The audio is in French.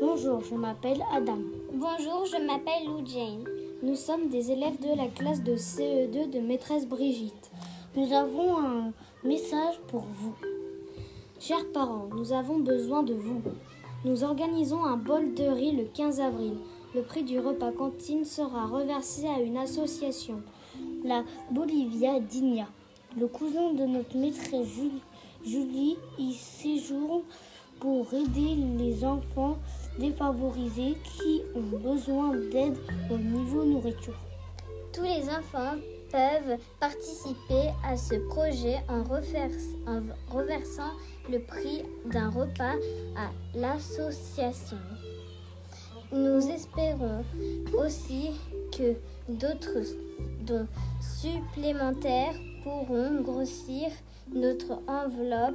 Bonjour, je m'appelle Adam. Bonjour, je m'appelle Lou Jane. Nous sommes des élèves de la classe de CE2 de maîtresse Brigitte. Nous avons un message pour vous. Chers parents, nous avons besoin de vous. Nous organisons un bol de riz le 15 avril. Le prix du repas cantine sera reversé à une association, la Bolivia Digna. Le cousin de notre maîtresse Julie y séjourne pour aider les enfants défavorisés qui ont besoin d'aide au niveau nourriture. Tous les enfants peuvent participer à ce projet en, reversant le prix d'un repas à l'association. Nous espérons aussi que d'autres dons supplémentaires pourront grossir notre enveloppe